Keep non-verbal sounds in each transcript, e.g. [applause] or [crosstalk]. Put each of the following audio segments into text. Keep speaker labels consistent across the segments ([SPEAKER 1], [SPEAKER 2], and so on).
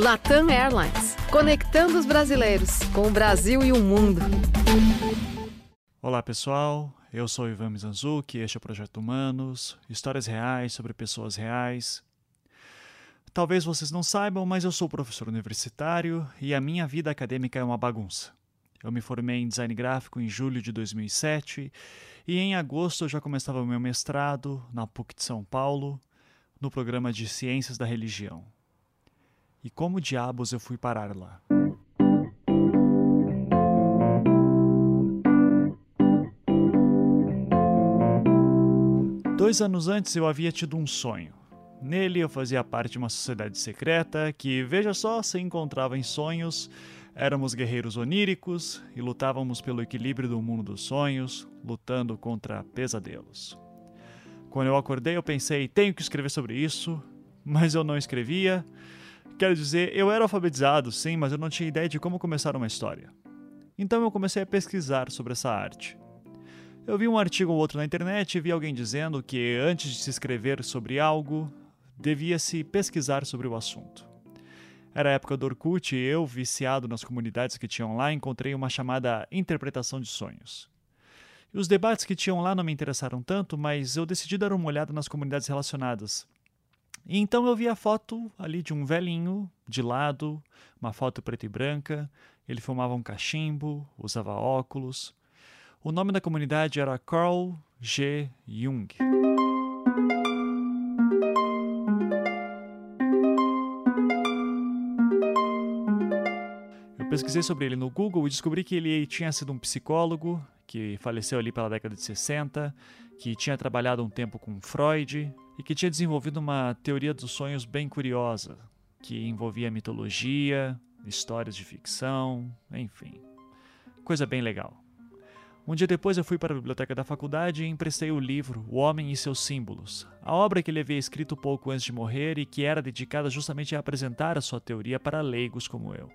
[SPEAKER 1] Latam Airlines, conectando os brasileiros com o Brasil e o mundo.
[SPEAKER 2] Olá pessoal, eu sou Ivan Mizanzuki, este é o Projeto Humanos, histórias reais sobre pessoas reais. Talvez vocês não saibam, mas eu sou professor universitário e a minha vida acadêmica é uma bagunça. Eu me formei em design gráfico em julho de 2007 e em agosto eu já começava o meu mestrado na PUC de São Paulo, no programa de Ciências da Religião. E como diabos eu fui parar lá? Dois anos antes eu havia tido um sonho. Nele eu fazia parte de uma sociedade secreta que, veja só, se encontrava em sonhos. Éramos guerreiros oníricos e lutávamos pelo equilíbrio do mundo dos sonhos, lutando contra pesadelos. Quando eu acordei, eu pensei, tenho que escrever sobre isso, mas eu não escrevia, Quero dizer, eu era alfabetizado, sim, mas eu não tinha ideia de como começar uma história. Então eu comecei a pesquisar sobre essa arte. Eu vi um artigo ou outro na internet e vi alguém dizendo que antes de se escrever sobre algo, devia-se pesquisar sobre o assunto. Era a época do Orkut e eu, viciado nas comunidades que tinham lá, encontrei uma chamada interpretação de sonhos. E os debates que tinham lá não me interessaram tanto, mas eu decidi dar uma olhada nas comunidades relacionadas, então eu vi a foto ali de um velhinho de lado, uma foto preta e branca. Ele fumava um cachimbo, usava óculos. O nome da comunidade era Carl G. Jung. Eu pesquisei sobre ele no Google e descobri que ele tinha sido um psicólogo que faleceu ali pela década de 60, que tinha trabalhado um tempo com Freud e que tinha desenvolvido uma teoria dos sonhos bem curiosa, que envolvia mitologia, histórias de ficção, enfim. Coisa bem legal. Um dia depois eu fui para a biblioteca da faculdade e emprestei o livro O Homem e seus Símbolos, a obra que ele havia escrito pouco antes de morrer e que era dedicada justamente a apresentar a sua teoria para leigos como eu.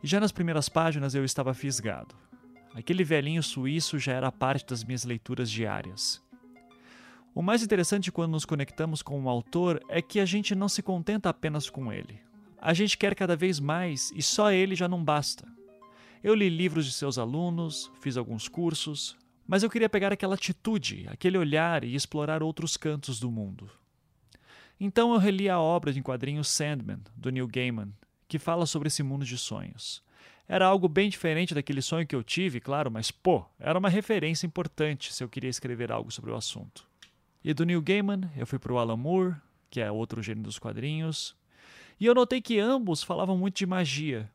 [SPEAKER 2] E já nas primeiras páginas eu estava fisgado. Aquele velhinho suíço já era parte das minhas leituras diárias. O mais interessante quando nos conectamos com um autor é que a gente não se contenta apenas com ele. A gente quer cada vez mais e só ele já não basta. Eu li livros de seus alunos, fiz alguns cursos, mas eu queria pegar aquela atitude, aquele olhar e explorar outros cantos do mundo. Então eu reli a obra de quadrinhos Sandman, do Neil Gaiman, que fala sobre esse mundo de sonhos. Era algo bem diferente daquele sonho que eu tive, claro, mas pô, era uma referência importante se eu queria escrever algo sobre o assunto. E do Neil Gaiman, eu fui para o Alan Moore, que é outro gênio dos quadrinhos, e eu notei que ambos falavam muito de magia.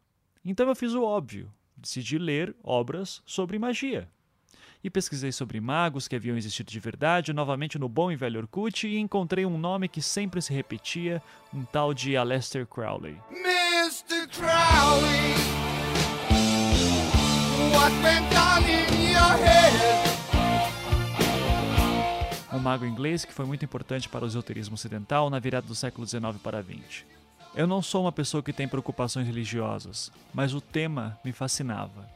[SPEAKER 2] Então eu fiz o óbvio, decidi ler obras sobre magia. E pesquisei sobre magos que haviam existido de verdade, novamente no bom e velho Orkut, e encontrei um nome que sempre se repetia, um tal de Aleister Crowley. Mr. Crowley! Um mago inglês que foi muito importante para o esoterismo ocidental na virada do século XIX para XX. Eu não sou uma pessoa que tem preocupações religiosas, mas o tema me fascinava.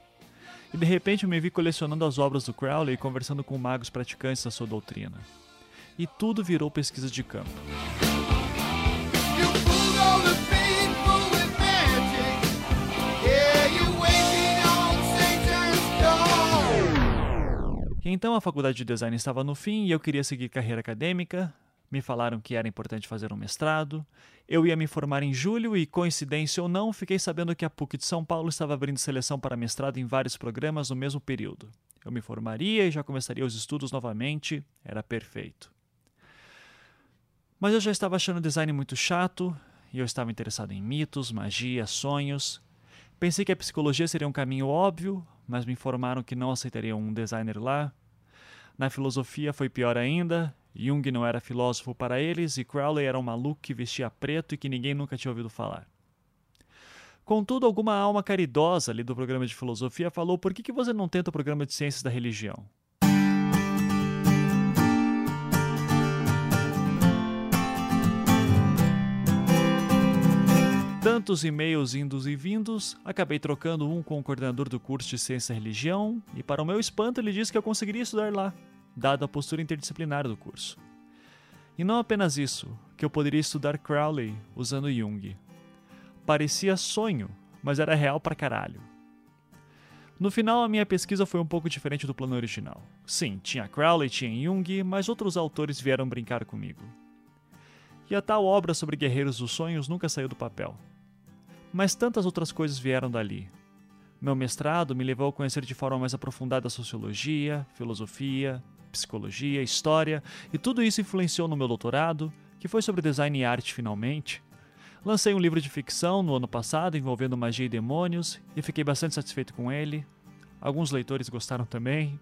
[SPEAKER 2] E de repente eu me vi colecionando as obras do Crowley e conversando com magos praticantes da sua doutrina. E tudo virou pesquisa de campo. Então a faculdade de design estava no fim e eu queria seguir carreira acadêmica. Me falaram que era importante fazer um mestrado. Eu ia me formar em julho e, coincidência ou não, fiquei sabendo que a PUC de São Paulo estava abrindo seleção para mestrado em vários programas no mesmo período. Eu me formaria e já começaria os estudos novamente. Era perfeito. Mas eu já estava achando o design muito chato e eu estava interessado em mitos, magia, sonhos. Pensei que a psicologia seria um caminho óbvio, mas me informaram que não aceitariam um designer lá. Na filosofia foi pior ainda. Jung não era filósofo para eles e Crowley era um maluco que vestia preto e que ninguém nunca tinha ouvido falar. Contudo, alguma alma caridosa ali do programa de filosofia falou: por que, que você não tenta o programa de ciências da religião? Tantos e-mails indos e vindos, acabei trocando um com o coordenador do curso de Ciência e Religião, e para o meu espanto ele disse que eu conseguiria estudar lá, dada a postura interdisciplinar do curso. E não apenas isso, que eu poderia estudar Crowley usando Jung. parecia sonho, mas era real pra caralho. No final, a minha pesquisa foi um pouco diferente do plano original. Sim, tinha Crowley, tinha Jung, mas outros autores vieram brincar comigo. E a tal obra sobre guerreiros dos sonhos nunca saiu do papel. Mas tantas outras coisas vieram dali. Meu mestrado me levou a conhecer de forma mais aprofundada a sociologia, filosofia, psicologia, história, e tudo isso influenciou no meu doutorado, que foi sobre design e arte finalmente. Lancei um livro de ficção no ano passado envolvendo magia e demônios e fiquei bastante satisfeito com ele. Alguns leitores gostaram também.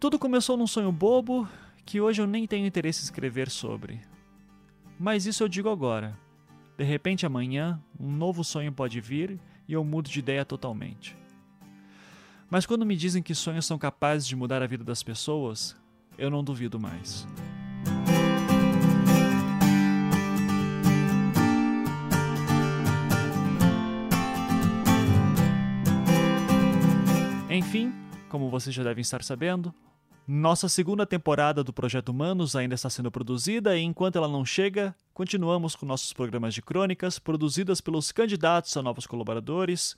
[SPEAKER 2] Tudo começou num sonho bobo que hoje eu nem tenho interesse em escrever sobre. Mas isso eu digo agora. De repente amanhã, um novo sonho pode vir e eu mudo de ideia totalmente. Mas quando me dizem que sonhos são capazes de mudar a vida das pessoas, eu não duvido mais. Enfim, como vocês já devem estar sabendo, nossa segunda temporada do Projeto Humanos ainda está sendo produzida e enquanto ela não chega, continuamos com nossos programas de crônicas produzidas pelos candidatos a novos colaboradores.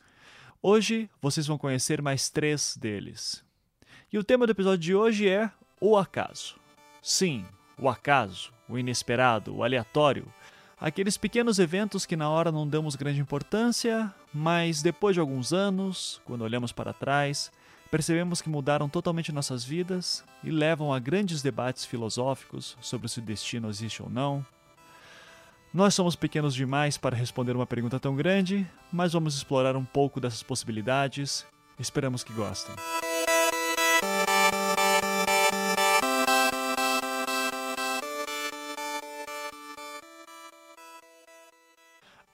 [SPEAKER 2] Hoje vocês vão conhecer mais três deles. E o tema do episódio de hoje é o acaso. Sim, o acaso, o inesperado, o aleatório. Aqueles pequenos eventos que na hora não damos grande importância, mas depois de alguns anos, quando olhamos para trás, percebemos que mudaram totalmente nossas vidas e levam a grandes debates filosóficos sobre se o destino existe ou não. Nós somos pequenos demais para responder uma pergunta tão grande, mas vamos explorar um pouco dessas possibilidades. Esperamos que gostem.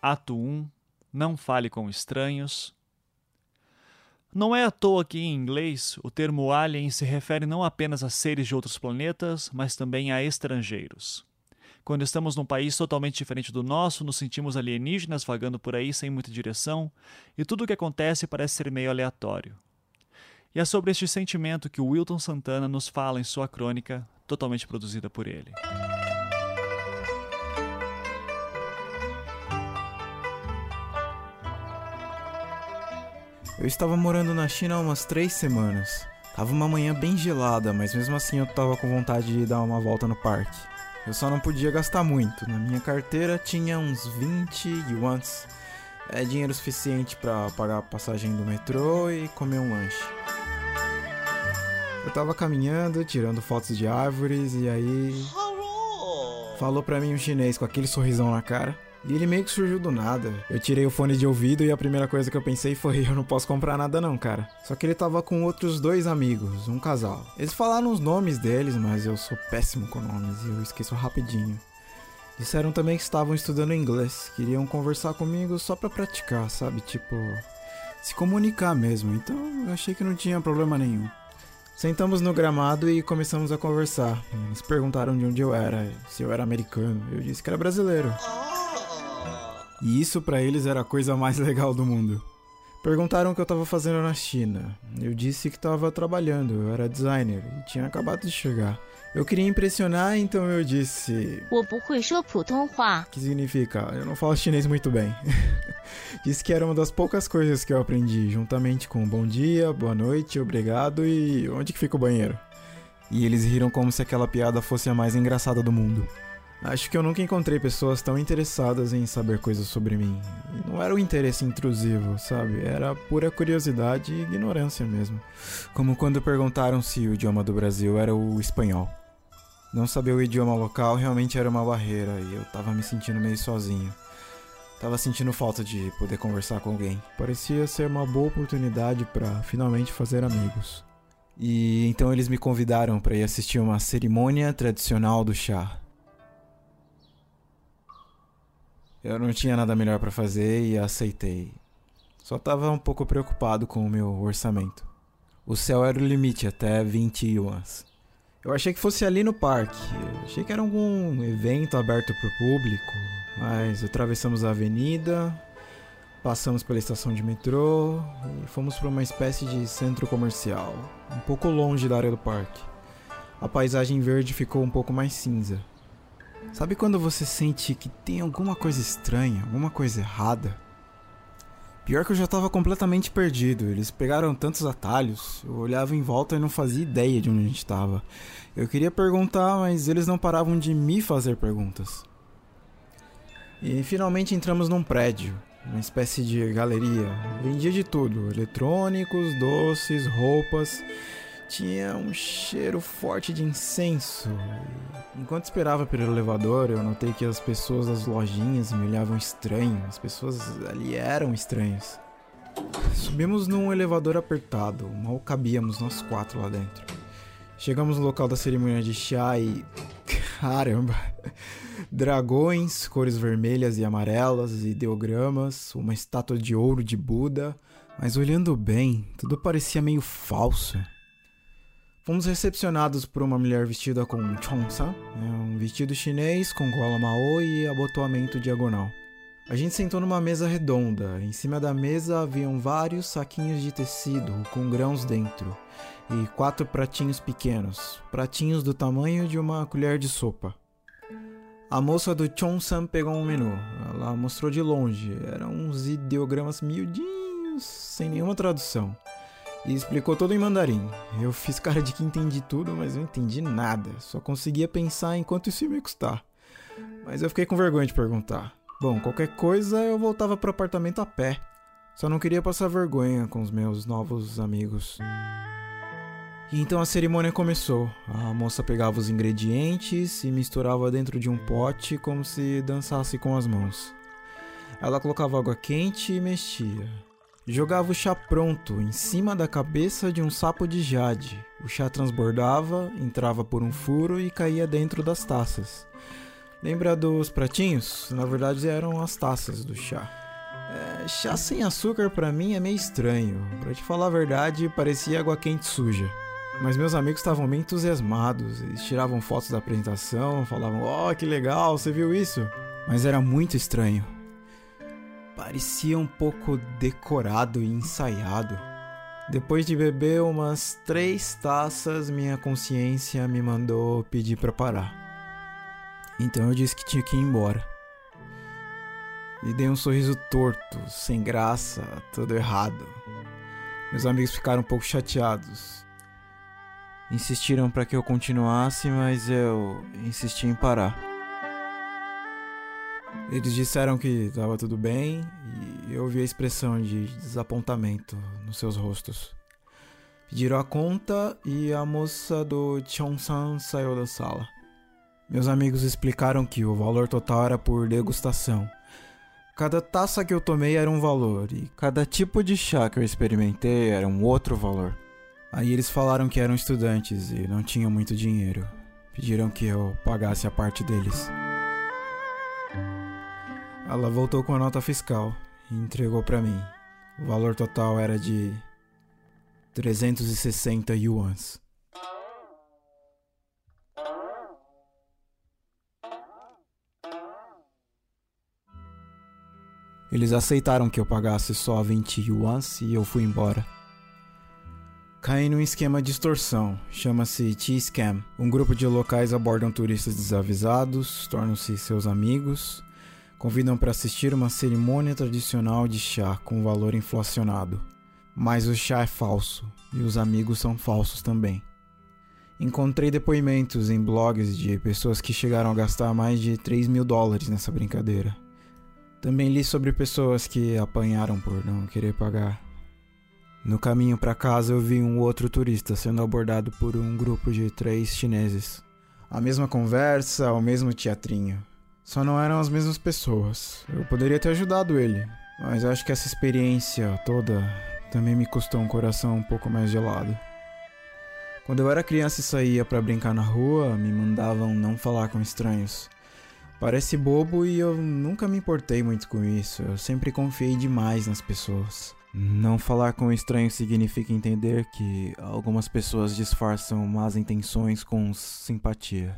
[SPEAKER 2] Ato 1 Não fale com estranhos. Não é à toa que, em inglês, o termo alien se refere não apenas a seres de outros planetas, mas também a estrangeiros. Quando estamos num país totalmente diferente do nosso, nos sentimos alienígenas vagando por aí sem muita direção, e tudo o que acontece parece ser meio aleatório. E é sobre este sentimento que o Wilton Santana nos fala em sua crônica, totalmente produzida por ele.
[SPEAKER 3] Eu estava morando na China há umas três semanas. Tava uma manhã bem gelada, mas mesmo assim eu tava com vontade de dar uma volta no parque. Eu só não podia gastar muito. Na minha carteira tinha uns 20 yuans. É dinheiro suficiente para pagar a passagem do metrô e comer um lanche. Eu tava caminhando, tirando fotos de árvores e aí. Falou pra mim um chinês com aquele sorrisão na cara. E ele meio que surgiu do nada. Eu tirei o fone de ouvido e a primeira coisa que eu pensei foi: eu não posso comprar nada, não, cara. Só que ele tava com outros dois amigos, um casal. Eles falaram os nomes deles, mas eu sou péssimo com nomes e eu esqueço rapidinho. Disseram também que estavam estudando inglês, queriam conversar comigo só pra praticar, sabe? Tipo, se comunicar mesmo. Então eu achei que não tinha problema nenhum. Sentamos no gramado e começamos a conversar. Eles perguntaram de onde eu era, se eu era americano. Eu disse que era brasileiro. E isso para eles era a coisa mais [laughs] legal do mundo. Perguntaram o que eu estava fazendo na China. Eu disse que estava trabalhando, eu era designer e tinha acabado de chegar. Eu queria impressionar, então eu disse. Que significa? Eu não falo chinês muito bem. [laughs] disse que era uma das poucas coisas que eu aprendi, juntamente com bom dia, boa noite, obrigado e onde que fica o banheiro. E eles riram como se aquela piada fosse a mais engraçada do mundo. Acho que eu nunca encontrei pessoas tão interessadas em saber coisas sobre mim. Não era um interesse intrusivo, sabe? Era pura curiosidade e ignorância mesmo. Como quando perguntaram se o idioma do Brasil era o espanhol. Não saber o idioma local realmente era uma barreira e eu tava me sentindo meio sozinho. Tava sentindo falta de poder conversar com alguém. Parecia ser uma boa oportunidade para finalmente fazer amigos. E então eles me convidaram para ir assistir uma cerimônia tradicional do chá. Eu não tinha nada melhor para fazer e aceitei. Só tava um pouco preocupado com o meu orçamento. O céu era o limite, até 20 yuans. Eu achei que fosse ali no parque. Eu achei que era algum evento aberto para o público. Mas atravessamos a avenida, passamos pela estação de metrô e fomos para uma espécie de centro comercial, um pouco longe da área do parque. A paisagem verde ficou um pouco mais cinza. Sabe quando você sente que tem alguma coisa estranha, alguma coisa errada? Pior que eu já tava completamente perdido. Eles pegaram tantos atalhos. Eu olhava em volta e não fazia ideia de onde a gente tava. Eu queria perguntar, mas eles não paravam de me fazer perguntas. E finalmente entramos num prédio, uma espécie de galeria. Vendia de tudo: eletrônicos, doces, roupas tinha um cheiro forte de incenso. Enquanto esperava pelo elevador, eu notei que as pessoas das lojinhas me olhavam estranho. As pessoas ali eram estranhas. Subimos num elevador apertado, mal cabíamos nós quatro lá dentro. Chegamos no local da cerimônia de chá e. [laughs] Caramba! Dragões, cores vermelhas e amarelas, ideogramas, uma estátua de ouro de Buda. Mas olhando bem, tudo parecia meio falso. Fomos recepcionados por uma mulher vestida com chonsa, né, um vestido chinês com gola mao e abotoamento diagonal. A gente sentou numa mesa redonda. Em cima da mesa haviam vários saquinhos de tecido com grãos dentro e quatro pratinhos pequenos, pratinhos do tamanho de uma colher de sopa. A moça do Chonsan pegou um menu. Ela mostrou de longe. Eram uns ideogramas miudinhos, sem nenhuma tradução e explicou tudo em mandarim. Eu fiz cara de que entendi tudo, mas não entendi nada. Só conseguia pensar em quanto isso ia me custar. Mas eu fiquei com vergonha de perguntar. Bom, qualquer coisa eu voltava pro apartamento a pé. Só não queria passar vergonha com os meus novos amigos. E então a cerimônia começou. A moça pegava os ingredientes e misturava dentro de um pote como se dançasse com as mãos. Ela colocava água quente e mexia. Jogava o chá pronto em cima da cabeça de um sapo de jade. O chá transbordava, entrava por um furo e caía dentro das taças. Lembra dos pratinhos? Na verdade eram as taças do chá. É, chá sem açúcar para mim é meio estranho. Para te falar a verdade, parecia água quente suja. Mas meus amigos estavam meio entusiasmados. Eles tiravam fotos da apresentação, falavam: "Ó, oh, que legal, você viu isso?" Mas era muito estranho parecia um pouco decorado e ensaiado. Depois de beber umas três taças, minha consciência me mandou pedir para parar. Então eu disse que tinha que ir embora. E dei um sorriso torto, sem graça, tudo errado. Meus amigos ficaram um pouco chateados. Insistiram para que eu continuasse, mas eu insisti em parar. Eles disseram que estava tudo bem e eu vi a expressão de desapontamento nos seus rostos. Pediram a conta e a moça do Chongsan saiu da sala. Meus amigos explicaram que o valor total era por degustação. Cada taça que eu tomei era um valor e cada tipo de chá que eu experimentei era um outro valor. Aí eles falaram que eram estudantes e não tinham muito dinheiro. Pediram que eu pagasse a parte deles. Ela voltou com a nota fiscal e entregou para mim. O valor total era de 360 yuans. Eles aceitaram que eu pagasse só 20 yuans e eu fui embora. Caí num esquema de extorsão, chama-se T-Scam. Um grupo de locais abordam turistas desavisados, tornam-se seus amigos convidam para assistir uma cerimônia tradicional de chá com valor inflacionado. Mas o chá é falso e os amigos são falsos também. Encontrei depoimentos em blogs de pessoas que chegaram a gastar mais de 3 mil dólares nessa brincadeira. Também li sobre pessoas que apanharam por não querer pagar. No caminho para casa eu vi um outro turista sendo abordado por um grupo de três chineses. A mesma conversa, o mesmo teatrinho. Só não eram as mesmas pessoas. Eu poderia ter ajudado ele, mas acho que essa experiência toda também me custou um coração um pouco mais gelado. Quando eu era criança e saía para brincar na rua, me mandavam não falar com estranhos. Parece bobo e eu nunca me importei muito com isso. Eu sempre confiei demais nas pessoas. Não falar com estranhos significa entender que algumas pessoas disfarçam más intenções com simpatia.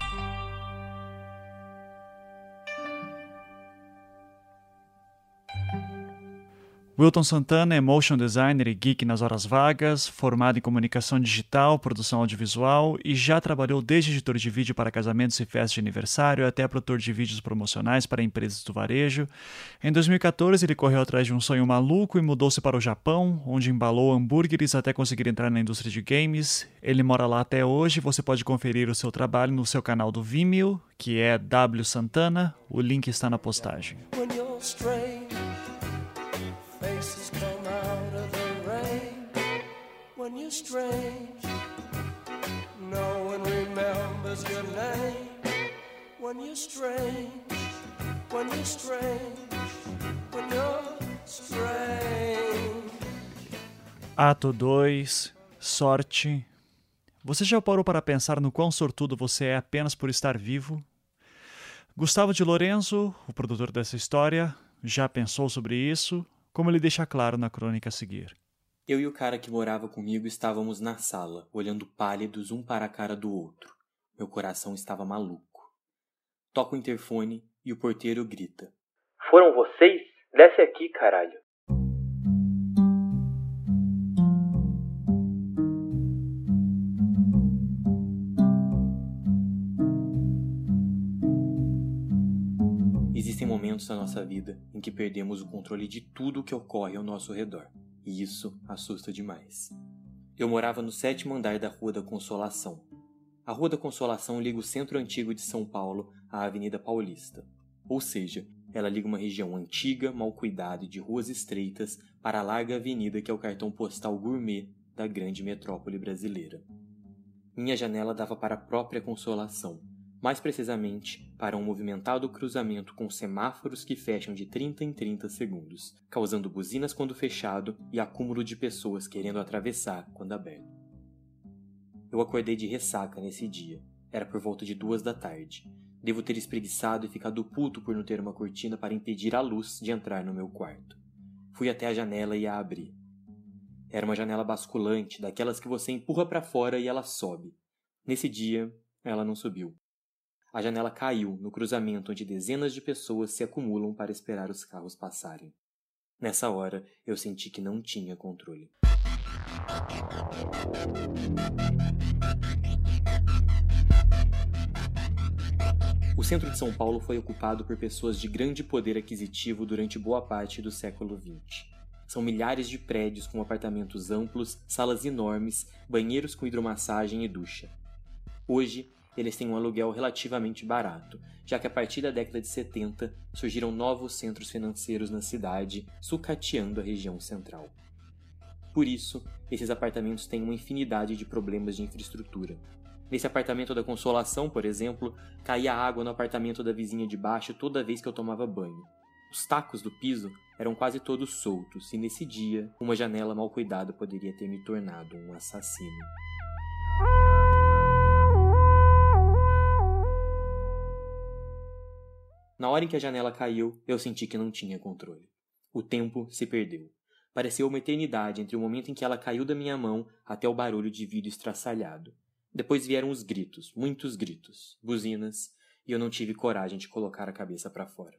[SPEAKER 2] Wilton Santana é motion designer e geek nas horas vagas, formado em comunicação digital, produção audiovisual e já trabalhou desde editor de vídeo para casamentos e festas de aniversário até produtor de vídeos promocionais para empresas do varejo. Em 2014, ele correu atrás de um sonho maluco e mudou-se para o Japão, onde embalou hambúrgueres até conseguir entrar na indústria de games. Ele mora lá até hoje, você pode conferir o seu trabalho no seu canal do Vimeo, que é W Santana, o link está na postagem. When you're strange. No one remembers your name when you're strange. When you're strange. When you're strange. Ato 2 Sorte. Você já parou para pensar no quão sortudo você é apenas por estar vivo? Gustavo de Lorenzo, o produtor dessa história, já pensou sobre isso, como ele deixa claro na crônica a seguir.
[SPEAKER 4] Eu e o cara que morava comigo estávamos na sala, olhando pálidos um para a cara do outro. Meu coração estava maluco. Toca o interfone e o porteiro grita:
[SPEAKER 5] Foram vocês? Desce aqui, caralho.
[SPEAKER 4] Momentos na nossa vida em que perdemos o controle de tudo o que ocorre ao nosso redor e isso assusta demais. Eu morava no sétimo andar da Rua da Consolação. A Rua da Consolação liga o centro antigo de São Paulo à Avenida Paulista, ou seja, ela liga uma região antiga, mal cuidada e de ruas estreitas para a larga avenida que é o cartão postal gourmet da grande metrópole brasileira. Minha janela dava para a própria Consolação, mais precisamente para um movimentado cruzamento com semáforos que fecham de 30 em 30 segundos, causando buzinas quando fechado e acúmulo de pessoas querendo atravessar quando aberto. Eu acordei de ressaca nesse dia. Era por volta de duas da tarde. Devo ter espreguiçado e ficado puto por não ter uma cortina para impedir a luz de entrar no meu quarto. Fui até a janela e a abri. Era uma janela basculante, daquelas que você empurra para fora e ela sobe. Nesse dia, ela não subiu. A janela caiu no cruzamento onde dezenas de pessoas se acumulam para esperar os carros passarem. Nessa hora, eu senti que não tinha controle. O centro de São Paulo foi ocupado por pessoas de grande poder aquisitivo durante boa parte do século XX. São milhares de prédios com apartamentos amplos, salas enormes, banheiros com hidromassagem e ducha. Hoje, eles têm um aluguel relativamente barato, já que a partir da década de 70 surgiram novos centros financeiros na cidade, sucateando a região central. Por isso, esses apartamentos têm uma infinidade de problemas de infraestrutura. Nesse apartamento da Consolação, por exemplo, caía água no apartamento da vizinha de baixo toda vez que eu tomava banho. Os tacos do piso eram quase todos soltos, e nesse dia, uma janela mal cuidada poderia ter me tornado um assassino. Na hora em que a janela caiu, eu senti que não tinha controle. O tempo se perdeu. Pareceu uma eternidade entre o momento em que ela caiu da minha mão até o barulho de vidro estraçalhado. Depois vieram os gritos, muitos gritos, buzinas, e eu não tive coragem de colocar a cabeça para fora.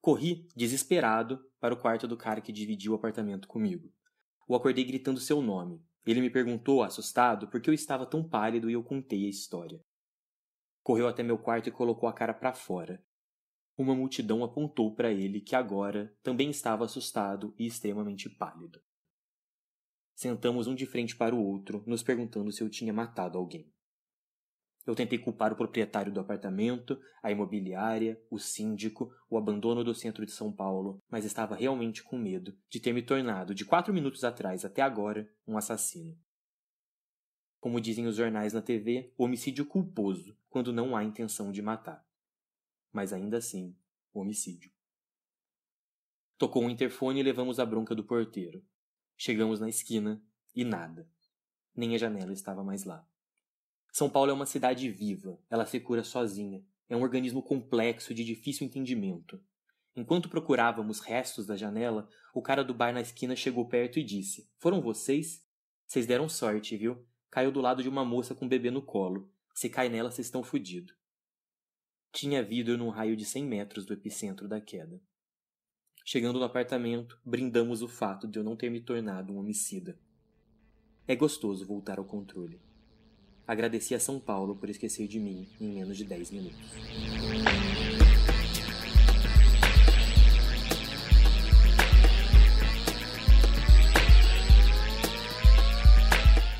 [SPEAKER 4] Corri, desesperado, para o quarto do cara que dividiu o apartamento comigo. O acordei gritando seu nome. Ele me perguntou, assustado, por que eu estava tão pálido e eu contei a história. Correu até meu quarto e colocou a cara para fora. Uma multidão apontou para ele que agora também estava assustado e extremamente pálido. Sentamos um de frente para o outro, nos perguntando se eu tinha matado alguém. Eu tentei culpar o proprietário do apartamento, a imobiliária, o síndico, o abandono do centro de São Paulo, mas estava realmente com medo de ter me tornado, de quatro minutos atrás até agora, um assassino como dizem os jornais na TV, homicídio culposo, quando não há intenção de matar. Mas ainda assim, homicídio. Tocou o um interfone e levamos a bronca do porteiro. Chegamos na esquina e nada. Nem a janela estava mais lá. São Paulo é uma cidade viva, ela se cura sozinha. É um organismo complexo de difícil entendimento. Enquanto procurávamos restos da janela, o cara do bar na esquina chegou perto e disse: Foram vocês? Vocês deram sorte, viu? Caiu do lado de uma moça com um bebê no colo. Se cai nela, vocês estão fodidos. Tinha vidro num raio de 100 metros do epicentro da queda. Chegando no apartamento, brindamos o fato de eu não ter me tornado um homicida. É gostoso voltar ao controle. Agradeci a São Paulo por esquecer de mim em menos de 10 minutos.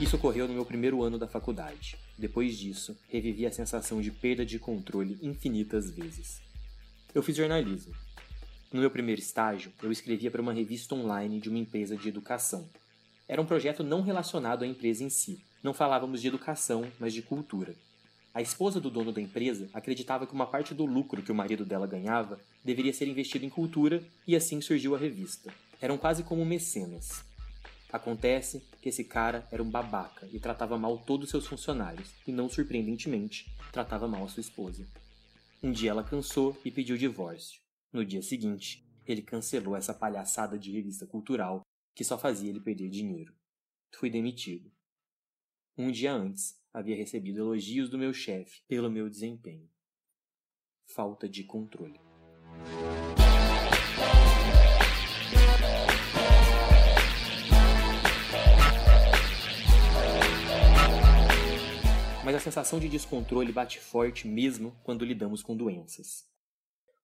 [SPEAKER 4] Isso ocorreu no meu primeiro ano da faculdade. Depois disso, revivi a sensação de perda de controle infinitas vezes. Eu fiz jornalismo. No meu primeiro estágio, eu escrevia para uma revista online de uma empresa de educação. Era um projeto não relacionado à empresa em si. Não falávamos de educação, mas de cultura. A esposa do dono da empresa acreditava que uma parte do lucro que o marido dela ganhava deveria ser investido em cultura e assim surgiu a revista. Eram quase como mecenas. Acontece que esse cara era um babaca e tratava mal todos seus funcionários, e não surpreendentemente, tratava mal a sua esposa. Um dia ela cansou e pediu divórcio. No dia seguinte, ele cancelou essa palhaçada de revista cultural que só fazia ele perder dinheiro. Fui demitido. Um dia antes, havia recebido elogios do meu chefe pelo meu desempenho. Falta de controle. Mas a sensação de descontrole bate forte mesmo quando lidamos com doenças.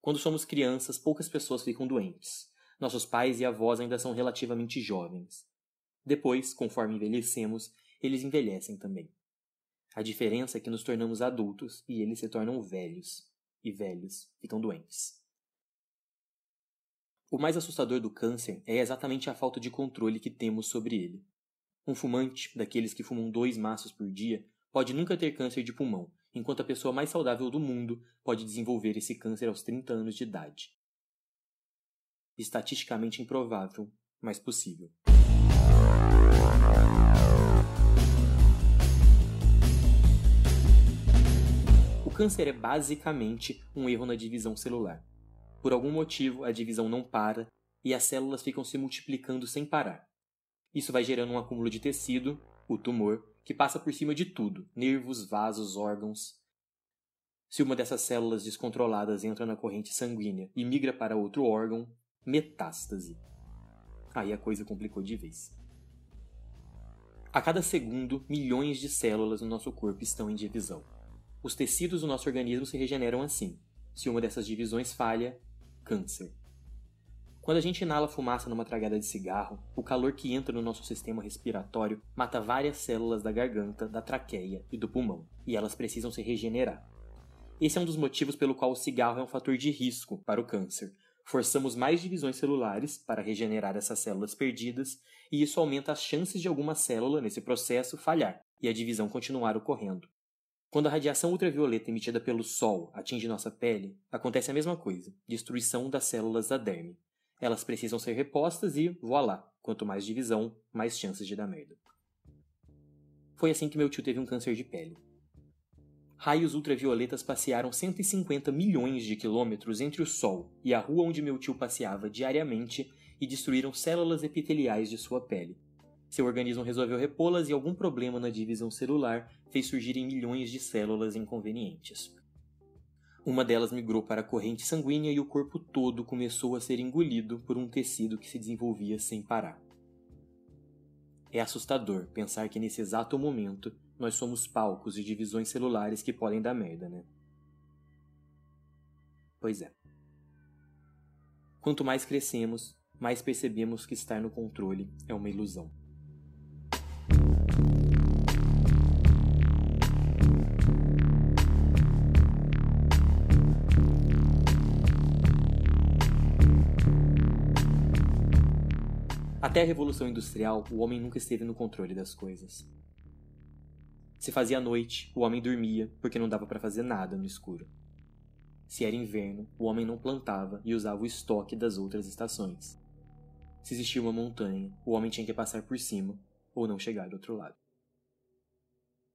[SPEAKER 4] Quando somos crianças, poucas pessoas ficam doentes. Nossos pais e avós ainda são relativamente jovens. Depois, conforme envelhecemos, eles envelhecem também. A diferença é que nos tornamos adultos e eles se tornam velhos, e velhos ficam doentes. O mais assustador do câncer é exatamente a falta de controle que temos sobre ele. Um fumante, daqueles que fumam dois maços por dia, pode nunca ter câncer de pulmão, enquanto a pessoa mais saudável do mundo pode desenvolver esse câncer aos 30 anos de idade. Estatisticamente improvável, mas possível. O câncer é basicamente um erro na divisão celular. Por algum motivo, a divisão não para e as células ficam se multiplicando sem parar. Isso vai gerando um acúmulo de tecido, o tumor, que passa por cima de tudo: nervos, vasos, órgãos. Se uma dessas células descontroladas entra na corrente sanguínea e migra para outro órgão, metástase. Aí a coisa complicou de vez. A cada segundo, milhões de células no nosso corpo estão em divisão. Os tecidos do nosso organismo se regeneram assim. Se uma dessas divisões falha, câncer. Quando a gente inala fumaça numa tragada de cigarro, o calor que entra no nosso sistema respiratório mata várias células da garganta, da traqueia e do pulmão, e elas precisam se regenerar. Esse é um dos motivos pelo qual o cigarro é um fator de risco para o câncer. Forçamos mais divisões celulares para regenerar essas células perdidas, e isso aumenta as chances de alguma célula nesse processo falhar e a divisão continuar ocorrendo. Quando a radiação ultravioleta emitida pelo Sol atinge nossa pele, acontece a mesma coisa: destruição das células da derme elas precisam ser repostas e, voilá, quanto mais divisão, mais chances de dar merda. Foi assim que meu tio teve um câncer de pele. Raios ultravioletas passearam 150 milhões de quilômetros entre o Sol e a rua onde meu tio passeava diariamente e destruíram células epiteliais de sua pele. Seu organismo resolveu repô-las e algum problema na divisão celular fez surgirem milhões de células inconvenientes. Uma delas migrou para a corrente sanguínea e o corpo todo começou a ser engolido por um tecido que se desenvolvia sem parar. É assustador pensar que nesse exato momento nós somos palcos de divisões celulares que podem dar merda, né? Pois é. Quanto mais crescemos, mais percebemos que estar no controle é uma ilusão. Até a Revolução Industrial, o homem nunca esteve no controle das coisas. Se fazia noite, o homem dormia porque não dava para fazer nada no escuro. Se era inverno, o homem não plantava e usava o estoque das outras estações. Se existia uma montanha, o homem tinha que passar por cima ou não chegar do outro lado.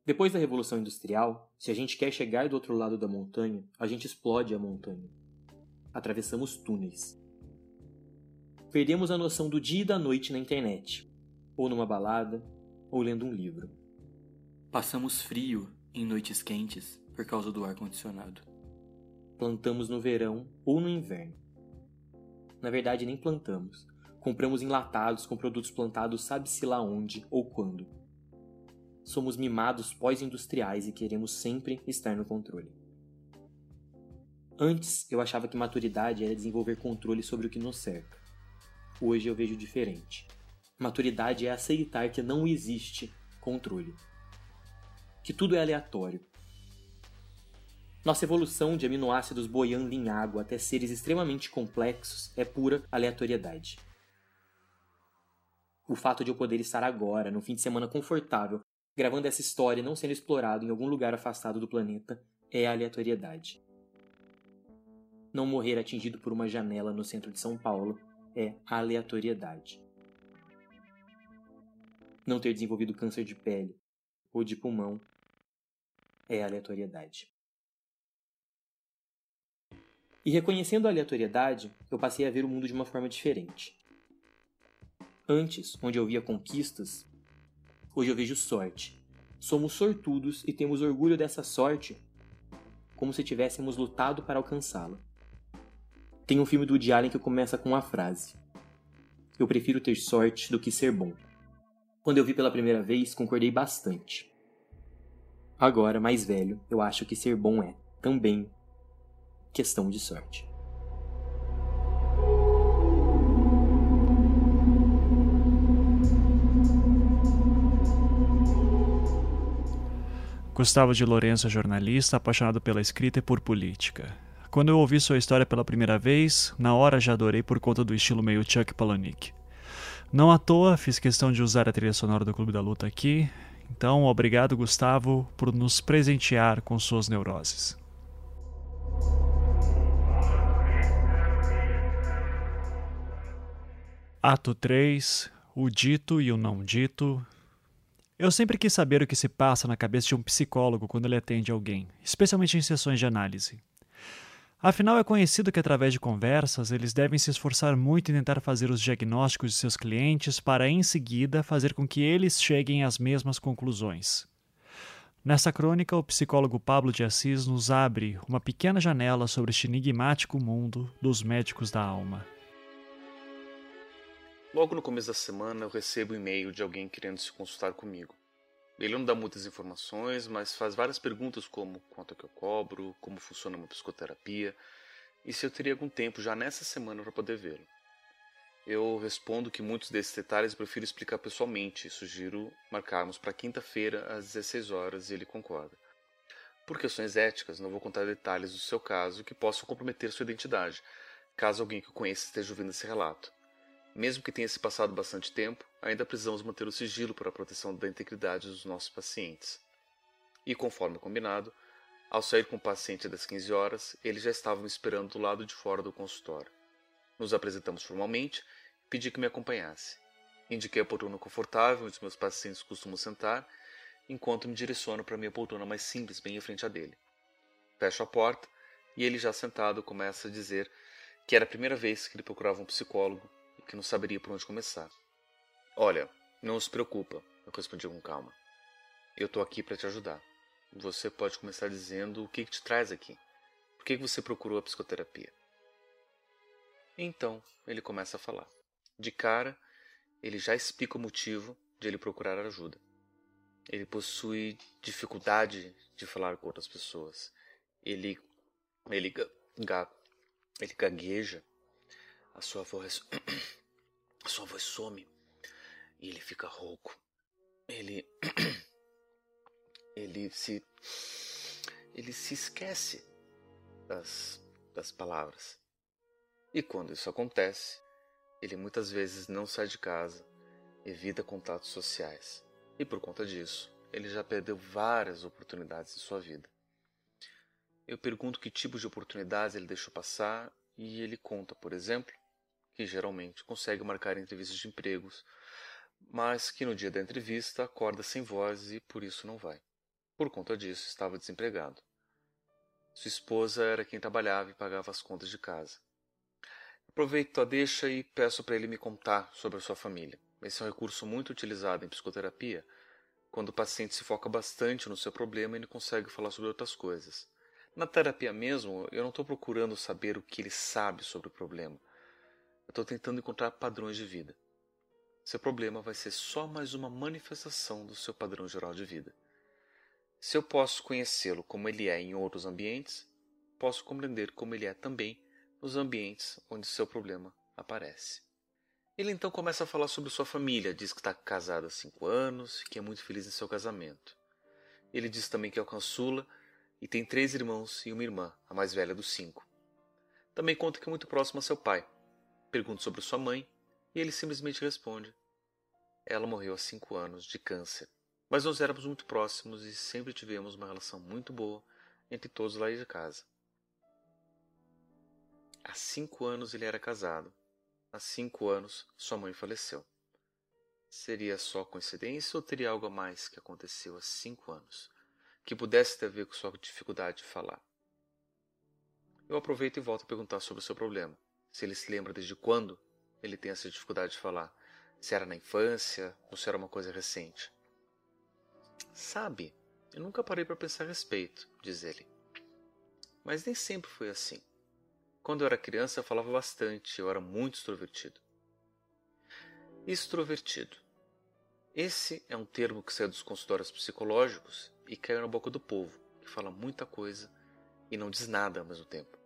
[SPEAKER 4] Depois da Revolução Industrial, se a gente quer chegar do outro lado da montanha, a gente explode a montanha. Atravessamos túneis. Perdemos a noção do dia e da noite na internet, ou numa balada, ou lendo um livro.
[SPEAKER 6] Passamos frio em noites quentes por causa do ar-condicionado.
[SPEAKER 4] Plantamos no verão ou no inverno. Na verdade, nem plantamos. Compramos enlatados com produtos plantados sabe-se lá onde ou quando. Somos mimados pós-industriais e queremos sempre estar no controle. Antes, eu achava que maturidade era desenvolver controle sobre o que nos cerca. Hoje eu vejo diferente. Maturidade é aceitar que não existe controle. Que tudo é aleatório. Nossa evolução de aminoácidos boiando em água até seres extremamente complexos é pura aleatoriedade. O fato de eu poder estar agora, num fim de semana confortável, gravando essa história não sendo explorado em algum lugar afastado do planeta, é aleatoriedade. Não morrer atingido por uma janela no centro de São Paulo é aleatoriedade. Não ter desenvolvido câncer de pele ou de pulmão é aleatoriedade. E reconhecendo a aleatoriedade, eu passei a ver o mundo de uma forma diferente. Antes, onde eu via conquistas, hoje eu vejo sorte. Somos sortudos e temos orgulho dessa sorte, como se tivéssemos lutado para alcançá-la. Tem um filme do Woody Allen que começa com uma frase: Eu prefiro ter sorte do que ser bom. Quando eu vi pela primeira vez, concordei bastante. Agora, mais velho, eu acho que ser bom é, também, questão de sorte.
[SPEAKER 2] Gustavo de Lourenço é jornalista, apaixonado pela escrita e por política. Quando eu ouvi sua história pela primeira vez, na hora já adorei por conta do estilo meio Chuck Palahniuk. Não à toa, fiz questão de usar a trilha sonora do Clube da Luta aqui, então obrigado, Gustavo, por nos presentear com suas neuroses. Ato 3 O dito e o não dito. Eu sempre quis saber o que se passa na cabeça de um psicólogo quando ele atende alguém, especialmente em sessões de análise. Afinal, é conhecido que através de conversas eles devem se esforçar muito em tentar fazer os diagnósticos de seus clientes para, em seguida, fazer com que eles cheguem às mesmas conclusões. Nessa crônica, o psicólogo Pablo de Assis nos abre uma pequena janela sobre este enigmático mundo dos médicos da alma.
[SPEAKER 7] Logo no começo da semana, eu recebo um e-mail de alguém querendo se consultar comigo. Ele não dá muitas informações, mas faz várias perguntas como quanto é que eu cobro, como funciona uma psicoterapia e se eu teria algum tempo já nessa semana para poder vê-lo. Eu respondo que muitos desses detalhes eu prefiro explicar pessoalmente e sugiro marcarmos para quinta-feira às 16 horas e ele concorda. Por questões éticas, não vou contar detalhes do seu caso que possam comprometer sua identidade, caso alguém que o conheça esteja ouvindo esse relato. Mesmo que tenha se passado bastante tempo, ainda precisamos manter o sigilo para a proteção da integridade dos nossos pacientes. E conforme combinado, ao sair com o paciente das 15 horas, ele já estava me esperando do lado de fora do consultório. Nos apresentamos formalmente e pedi que me acompanhasse. Indiquei a poltrona confortável onde meus pacientes costumam sentar, enquanto me direciono para minha poltrona mais simples, bem em frente à dele. Fecho a porta e ele, já sentado, começa a dizer que era a primeira vez que ele procurava um psicólogo que não saberia por onde começar. Olha, não se preocupa, eu respondi com calma. Eu estou aqui para te ajudar. Você pode começar dizendo o que, que te traz aqui. Por que, que você procurou a psicoterapia? Então, ele começa a falar. De cara, ele já explica o motivo de ele procurar ajuda. Ele possui dificuldade de falar com outras pessoas. Ele ele ga, ele gagueja a sua voz. [clears throat] A sua voz some. E ele fica rouco. Ele. [clears throat] Ele se. Ele se esquece das, das palavras. E quando isso acontece, ele muitas vezes não sai de casa, evita contatos sociais. E por conta disso, ele já perdeu várias oportunidades em sua vida. Eu pergunto que tipo de oportunidades ele deixou passar e ele conta, por exemplo, que geralmente consegue marcar entrevistas de empregos, mas que no dia da entrevista acorda sem voz e por isso não vai. Por conta disso, estava desempregado. Sua esposa era quem trabalhava e pagava as contas de casa. Aproveito a deixa e peço para ele me contar sobre a sua família. Esse é um recurso muito utilizado em psicoterapia, quando o paciente se foca bastante no seu problema e não consegue falar sobre outras coisas. Na terapia mesmo, eu não estou procurando saber o que ele sabe sobre o problema, Eu estou tentando encontrar padrões de vida. Seu problema vai ser só mais uma manifestação do seu padrão geral de vida. Se eu posso conhecê-lo como ele é em outros ambientes, posso compreender como ele é também nos ambientes onde seu problema aparece. Ele então começa a falar sobre sua família, diz que está casado há cinco anos e que é muito feliz em seu casamento. Ele diz também que é o caçula e tem três irmãos e uma irmã, a mais velha dos cinco. Também conta que é muito próximo a seu pai. Pergunta sobre sua mãe e ele simplesmente responde: Ela morreu há cinco anos de câncer. Mas nós éramos muito próximos e sempre tivemos uma relação muito boa entre todos lá de casa. Há cinco anos ele era casado Há cinco anos, sua mãe faleceu. Seria só coincidência ou teria algo a mais que aconteceu há cinco anos que pudesse ter a ver com sua dificuldade de falar? Eu aproveito e volto a perguntar sobre o seu problema. Se ele se lembra desde quando ele tem essa dificuldade de falar. Se era na infância ou se era uma coisa recente. Sabe, eu nunca parei para pensar a respeito, diz ele. Mas nem sempre foi assim. Quando eu era criança, eu falava bastante, eu era muito extrovertido. Extrovertido. Esse é um termo que saiu dos consultórios psicológicos e caiu na boca do povo, que fala muita coisa e não diz nada ao mesmo tempo.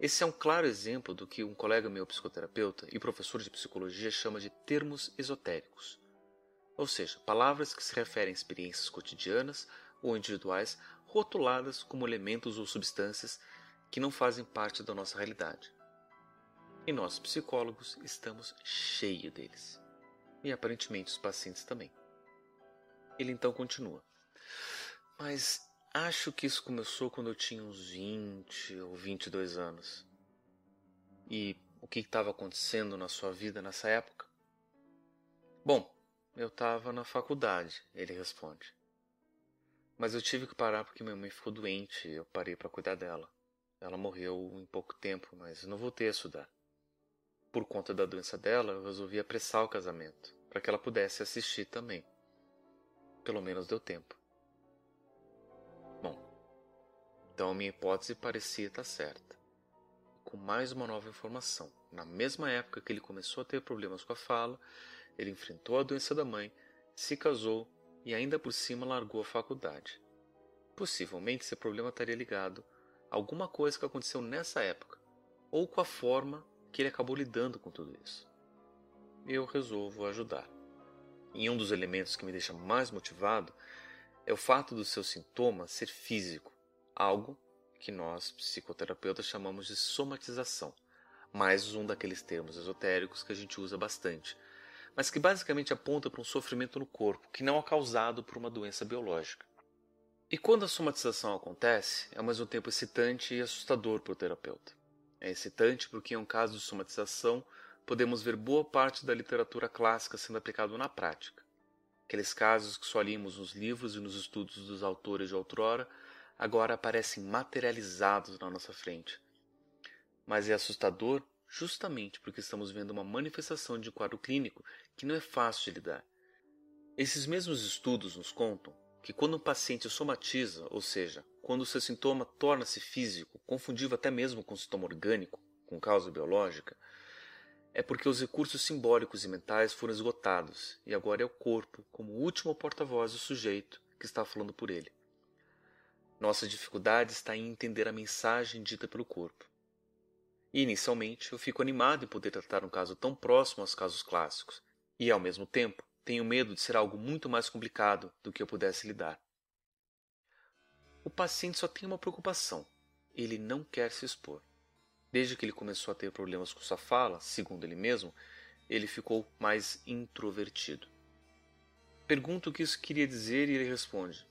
[SPEAKER 7] Esse é um claro exemplo do que um colega meu psicoterapeuta e professor de psicologia chama de termos esotéricos. Ou seja, palavras que se referem a experiências cotidianas ou individuais rotuladas como elementos ou substâncias que não fazem parte da nossa realidade. E nós, psicólogos, estamos cheios deles. E aparentemente os pacientes também. Ele então continua. Mas acho que isso começou quando eu tinha uns 20 ou 22 anos. E o que estava acontecendo na sua vida nessa época? Bom, eu estava na faculdade, ele responde. Mas eu tive que parar porque minha mãe ficou doente e eu parei para cuidar dela. Ela morreu em pouco tempo, mas não voltei a estudar. Por conta da doença dela, eu resolvi apressar o casamento, para que ela pudesse assistir também. Pelo menos deu tempo. Então a minha hipótese parecia estar certa. Com mais uma nova informação, na mesma época que ele começou a ter problemas com a fala, ele enfrentou a doença da mãe, se casou e ainda por cima largou a faculdade. Possivelmente esse problema estaria ligado alguma coisa que aconteceu nessa época, ou com a forma que ele acabou lidando com tudo isso. Eu resolvo ajudar. E um dos elementos que me deixa mais motivado é o fato do seu sintoma ser físico, algo que nós psicoterapeutas chamamos de somatização, mais um daqueles termos esotéricos que a gente usa bastante, mas que basicamente aponta para um sofrimento no corpo que não é causado por uma doença biológica. E quando a somatização acontece, é ao mesmo tempo excitante e assustador para o terapeuta. É excitante porque, em um caso de somatização, podemos ver boa parte da literatura clássica sendo aplicado na prática. Aqueles casos que só limos nos livros e nos estudos dos autores de outrora, agora aparecem materializados na nossa frente. Mas é assustador justamente porque estamos vendo uma manifestação de um quadro clínico que não é fácil de lidar. Esses mesmos estudos nos contam que quando um paciente somatiza, ou seja, quando o seu sintoma torna-se físico, confundível até mesmo com sintoma orgânico, com causa biológica, é porque os recursos simbólicos e mentais foram esgotados e agora é o corpo, como último porta-voz do sujeito, que está falando por ele. Nossa dificuldade está em entender a mensagem dita pelo corpo. E, inicialmente, eu fico animado em poder tratar um caso tão próximo aos casos clássicos, e, ao mesmo tempo, tenho medo de ser algo muito mais complicado do que eu pudesse lidar. O paciente só tem uma preocupação: ele não quer se expor. Desde que ele começou a ter problemas com sua fala, segundo ele mesmo, ele ficou mais introvertido. Pergunto o que isso queria dizer e ele responde: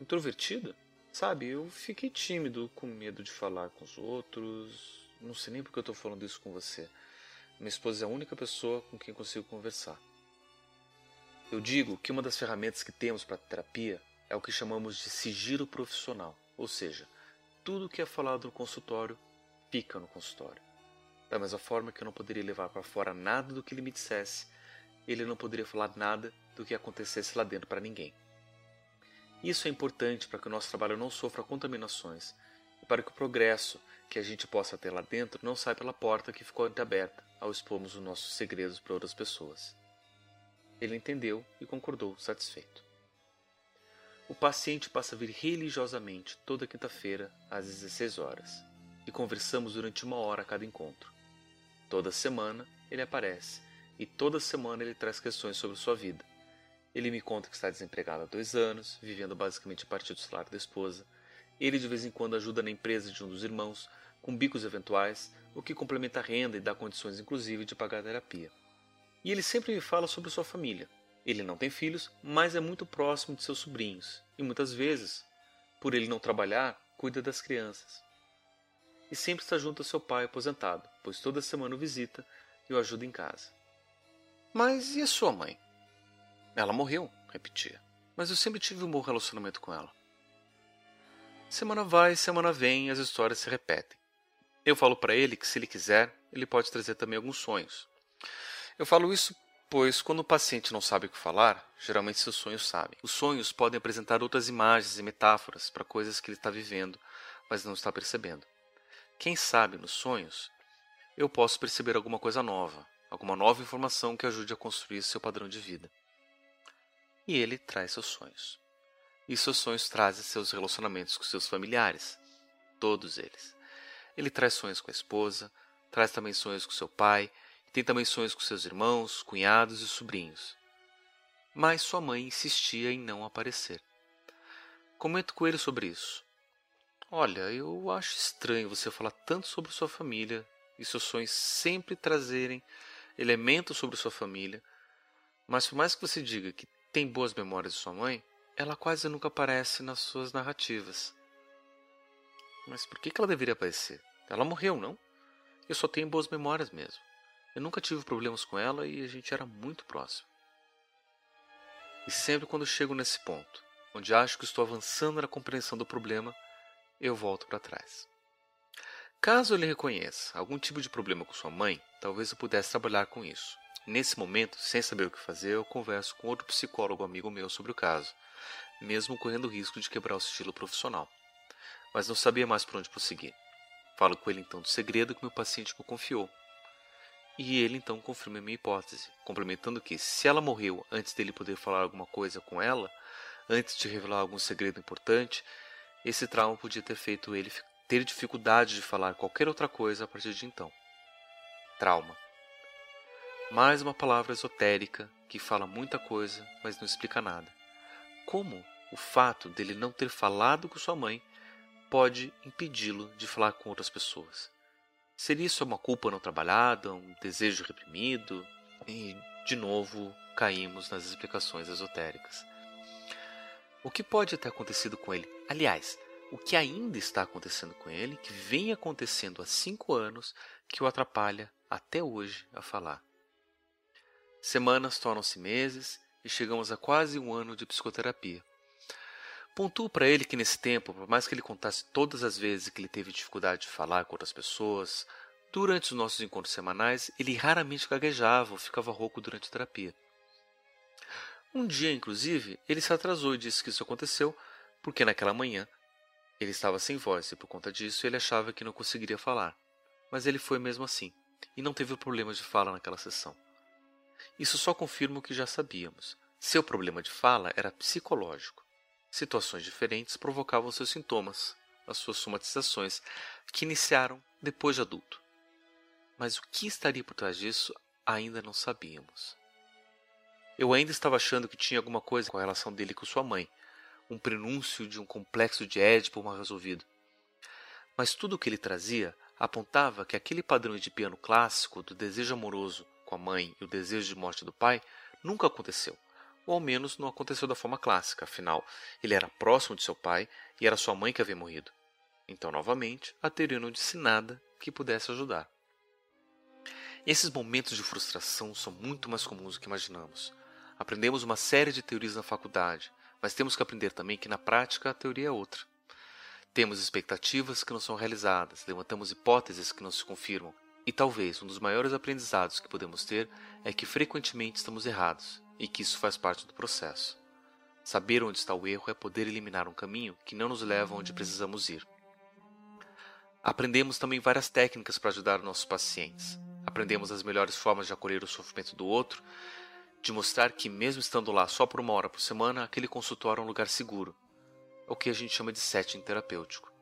[SPEAKER 7] Introvertido? Sabe, eu fiquei tímido, com medo de falar com os outros. Não sei nem porque eu estou falando isso com você. Minha esposa é a única pessoa com quem consigo conversar. Eu digo que uma das ferramentas que temos para terapia é o que chamamos de sigilo profissional, ou seja, tudo que é falado no consultório fica no consultório. Da mesma forma que eu não poderia levar para fora nada do que ele me dissesse, ele não poderia falar nada do que acontecesse lá dentro para ninguém. Isso é importante para que o nosso trabalho não sofra contaminações e para que o progresso que a gente possa ter lá dentro não saia pela porta que ficou entreaberta ao expormos os nossos segredos para outras pessoas. Ele entendeu e concordou, satisfeito. O paciente passa a vir religiosamente toda quinta-feira às 16 horas e conversamos durante uma hora a cada encontro. Toda semana ele aparece e toda semana ele traz questões sobre sua vida. Ele me conta que está desempregado há dois anos, vivendo basicamente a partir do salário da esposa. Ele de vez em quando ajuda na empresa de um dos irmãos, com bicos eventuais, o que complementa a renda e dá condições inclusive de pagar a terapia. E ele sempre me fala sobre sua família. Ele não tem filhos, mas é muito próximo de seus sobrinhos, e muitas vezes, por ele não trabalhar, cuida das crianças. E sempre está junto ao seu pai aposentado, pois toda semana o visita e o ajuda em casa. Mas e a sua mãe? Ela morreu, repetia. Mas eu sempre tive um bom relacionamento com ela. Semana vai, semana vem, as histórias se repetem. Eu falo para ele que, se ele quiser, ele pode trazer também alguns sonhos. Eu falo isso pois, quando o paciente não sabe o que falar, geralmente seus sonhos sabem. Os sonhos podem apresentar outras imagens e metáforas para coisas que ele está vivendo, mas não está percebendo. Quem sabe nos sonhos, eu posso perceber alguma coisa nova, alguma nova informação que ajude a construir seu padrão de vida. E ele traz seus sonhos. E seus sonhos trazem seus relacionamentos com seus familiares, todos eles. Ele traz sonhos com a esposa, traz também sonhos com seu pai, e tem também sonhos com seus irmãos, cunhados e sobrinhos. Mas sua mãe insistia em não aparecer. Comento com ele sobre isso. Olha, eu acho estranho você falar tanto sobre sua família e seus sonhos sempre trazerem elementos sobre sua família, mas por mais que você diga que tem boas memórias de sua mãe, ela quase nunca aparece nas suas narrativas. Mas por que ela deveria aparecer? Ela morreu, não? Eu só tenho boas memórias mesmo. Eu nunca tive problemas com ela e a gente era muito próximo. E sempre quando chego nesse ponto, onde acho que estou avançando na compreensão do problema, eu volto para trás. Caso ele reconheça algum tipo de problema com sua mãe, talvez eu pudesse trabalhar com isso. Nesse momento, sem saber o que fazer, eu converso com outro psicólogo amigo meu sobre o caso, mesmo correndo o risco de quebrar o sigilo profissional. Mas não sabia mais por onde prosseguir. Falo com ele então do segredo que meu paciente me confiou. E ele então confirma minha hipótese, complementando que, se ela morreu antes dele poder falar alguma coisa com ela, antes de revelar algum segredo importante, esse trauma podia ter feito ele ter dificuldade de falar qualquer outra coisa a partir de então. Trauma. Mais uma palavra esotérica que fala muita coisa, mas não explica nada. Como o fato dele não ter falado com sua mãe pode impedi-lo de falar com outras pessoas? Seria isso uma culpa não trabalhada, um desejo reprimido? E, de novo, caímos nas explicações esotéricas. O que pode ter acontecido com ele? Aliás, o que ainda está acontecendo com ele, que vem acontecendo há cinco anos, que o atrapalha até hoje a falar. Semanas tornam-se meses e chegamos a quase um ano de psicoterapia. Pontuo para ele que nesse tempo, por mais que ele contasse todas as vezes que ele teve dificuldade de falar com outras pessoas, durante os nossos encontros semanais, ele raramente gaguejava ou ficava rouco durante a terapia. Um dia, inclusive, ele se atrasou e disse que isso aconteceu porque naquela manhã ele estava sem voz e por conta disso ele achava que não conseguiria falar. Mas ele foi mesmo assim e não teve problemas de fala naquela sessão. Isso só confirma o que já sabíamos. Seu problema de fala era psicológico. Situações diferentes provocavam seus sintomas, as suas somatizações, que iniciaram depois de adulto. Mas o que estaria por trás disso ainda não sabíamos. Eu ainda estava achando que tinha alguma coisa com a relação dele com sua mãe, um prenúncio de um complexo de Édipo mal resolvido. Mas tudo o que ele trazia apontava que aquele padrão de piano clássico do desejo amoroso com a mãe e o desejo de morte do pai nunca aconteceu, ou ao menos não aconteceu da forma clássica, afinal, ele era próximo de seu pai e era sua mãe que havia morrido. Então, novamente, a teoria não disse nada que pudesse ajudar. Esses momentos de frustração são muito mais comuns do que imaginamos. Aprendemos uma série de teorias na faculdade, mas temos que aprender também que na prática a teoria é outra. Temos expectativas que não são realizadas, levantamos hipóteses que não se confirmam, e talvez um dos maiores aprendizados que podemos ter é que frequentemente estamos errados e que isso faz parte do processo. Saber onde está o erro é poder eliminar um caminho que não nos leva onde precisamos ir. Aprendemos também várias técnicas para ajudar nossos pacientes. Aprendemos as melhores formas de acolher o sofrimento do outro, de mostrar que, mesmo estando lá só por uma hora por semana, aquele consultório é um lugar seguro, o que a gente chama de setting terapêutico.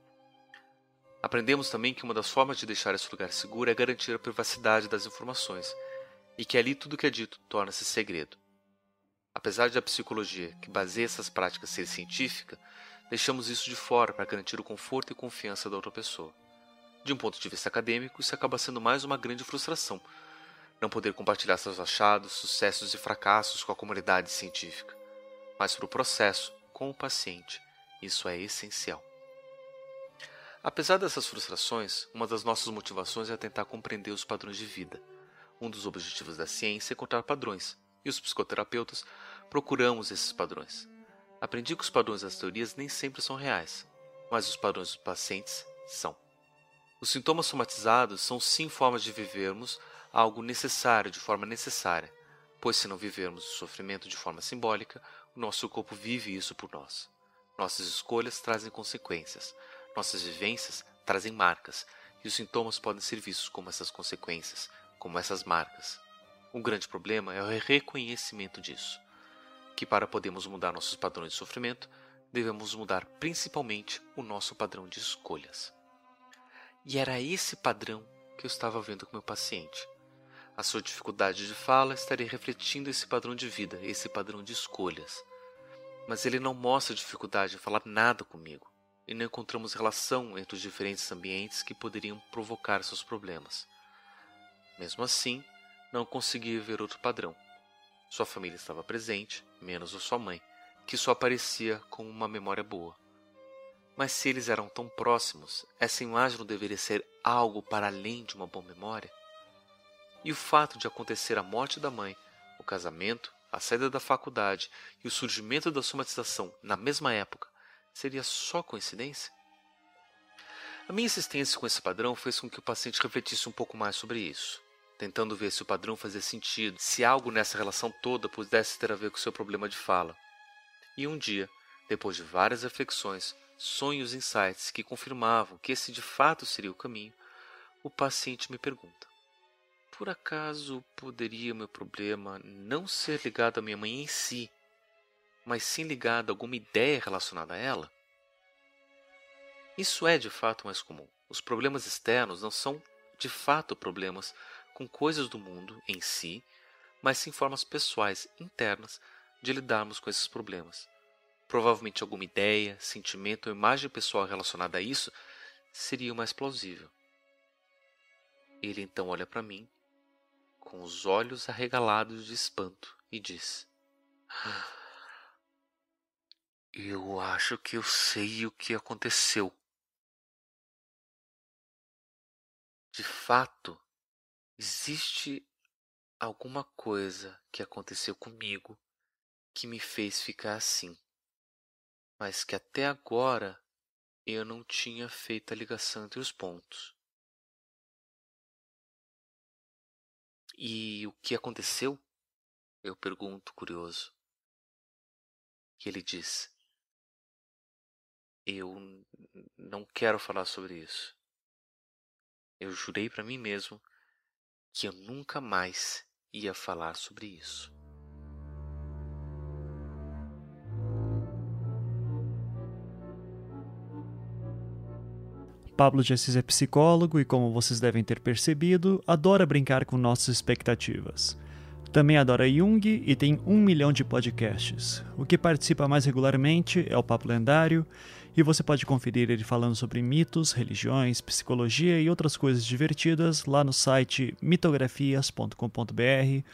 [SPEAKER 7] Aprendemos também que uma das formas de deixar esse lugar seguro é garantir a privacidade das informações e que ali tudo que é dito torna-se segredo. Apesar de a psicologia que baseia essas práticas ser científica, deixamos isso de fora para garantir o conforto e confiança da outra pessoa. De um ponto de vista acadêmico, isso acaba sendo mais uma grande frustração. Não poder compartilhar seus achados, sucessos e fracassos com a comunidade científica. Mas para o processo, com o paciente, isso é essencial. Apesar dessas frustrações, uma das nossas motivações é tentar compreender os padrões de vida. Um dos objetivos da ciência é encontrar padrões, e os psicoterapeutas procuramos esses padrões. Aprendi que os padrões das teorias nem sempre são reais, mas os padrões dos pacientes são. Os sintomas somatizados são sim formas de vivermos algo necessário de forma necessária, pois se não vivermos o sofrimento de forma simbólica, o nosso corpo vive isso por nós. Nossas escolhas trazem consequências, nossas vivências trazem marcas, e os sintomas podem ser vistos como essas consequências, como essas marcas. O grande problema é o reconhecimento disso, que para podermos mudar nossos padrões de sofrimento, devemos mudar principalmente o nosso padrão de escolhas. E era esse padrão que eu estava vendo com meu paciente. A sua dificuldade de fala estaria refletindo esse padrão de vida, esse padrão de escolhas. Mas ele não mostra dificuldade em falar nada comigo, e não encontramos relação entre os diferentes ambientes que poderiam provocar seus problemas. Mesmo assim, não conseguia ver outro padrão. Sua família estava presente, menos a sua mãe, que só aparecia como uma memória boa. Mas se eles eram tão próximos, essa imagem não deveria ser algo para além de uma boa memória? E o fato de acontecer a morte da mãe, o casamento, a saída da faculdade e o surgimento da somatização na mesma época seria só coincidência? A minha insistência com esse padrão fez com que o paciente refletisse um pouco mais sobre isso, tentando ver se o padrão fazia sentido, se algo nessa relação toda pudesse ter a ver com seu problema de fala. E um dia, depois de várias reflexões, sonhos e insights que confirmavam que esse de fato seria o caminho, o paciente me pergunta: Por acaso poderia meu problema não ser ligado à minha mãe em si, mas sim ligado a alguma ideia relacionada a ela? Isso é de fato mais comum. Os problemas externos não são de fato problemas com coisas do mundo em si, mas sim formas pessoais internas de lidarmos com esses problemas provavelmente alguma ideia, sentimento ou imagem pessoal relacionada a isso seria o mais plausível. Ele então olha para mim, com os olhos arregalados de espanto, e diz: Eu acho que eu sei o que aconteceu. De fato, existe alguma coisa que aconteceu comigo que me fez ficar assim mas que até agora eu não tinha feito a ligação entre os pontos. E o que aconteceu? Eu pergunto, curioso. E ele diz: Eu não quero falar sobre isso. Eu jurei para mim mesmo que eu nunca mais ia falar sobre isso.
[SPEAKER 2] Pablo de Assis é psicólogo e, como vocês devem ter percebido, adora brincar com nossas expectativas. Também adora Jung e tem um milhão de podcasts. O que participa mais regularmente é o Papo Lendário, e você pode conferir ele falando sobre mitos, religiões, psicologia e outras coisas divertidas lá no site mitografias.com.br,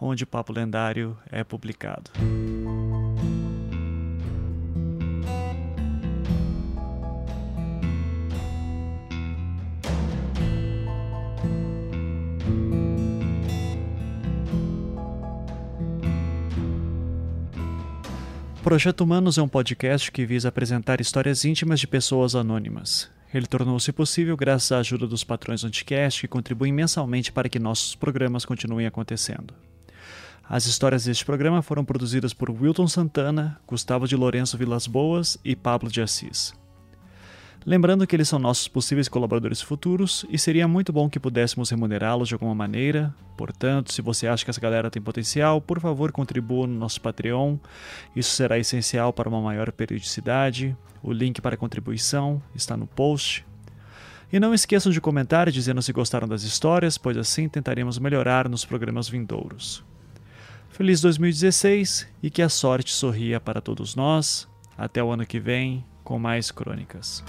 [SPEAKER 2] onde o Papo Lendário é publicado. Projeto Humanos é um podcast que visa apresentar histórias íntimas de pessoas anônimas. Ele tornou-se possível graças à ajuda dos patrões Anticast que contribuem mensalmente para que nossos programas continuem acontecendo. As histórias deste programa foram produzidas por Wilton Santana, Gustavo de Lourenço Vilas Boas e Pablo de Assis. Lembrando que eles são nossos possíveis colaboradores futuros e seria muito bom que pudéssemos remunerá-los de alguma maneira. Portanto, se você acha que essa galera tem potencial, por favor contribua no nosso Patreon. Isso será essencial para uma maior periodicidade. O link para contribuição está no post. E não esqueçam de comentar dizendo se gostaram das histórias, pois assim tentaremos melhorar nos programas vindouros. Feliz 2016 e que a sorte sorria para todos nós. Até o ano que vem com mais crônicas.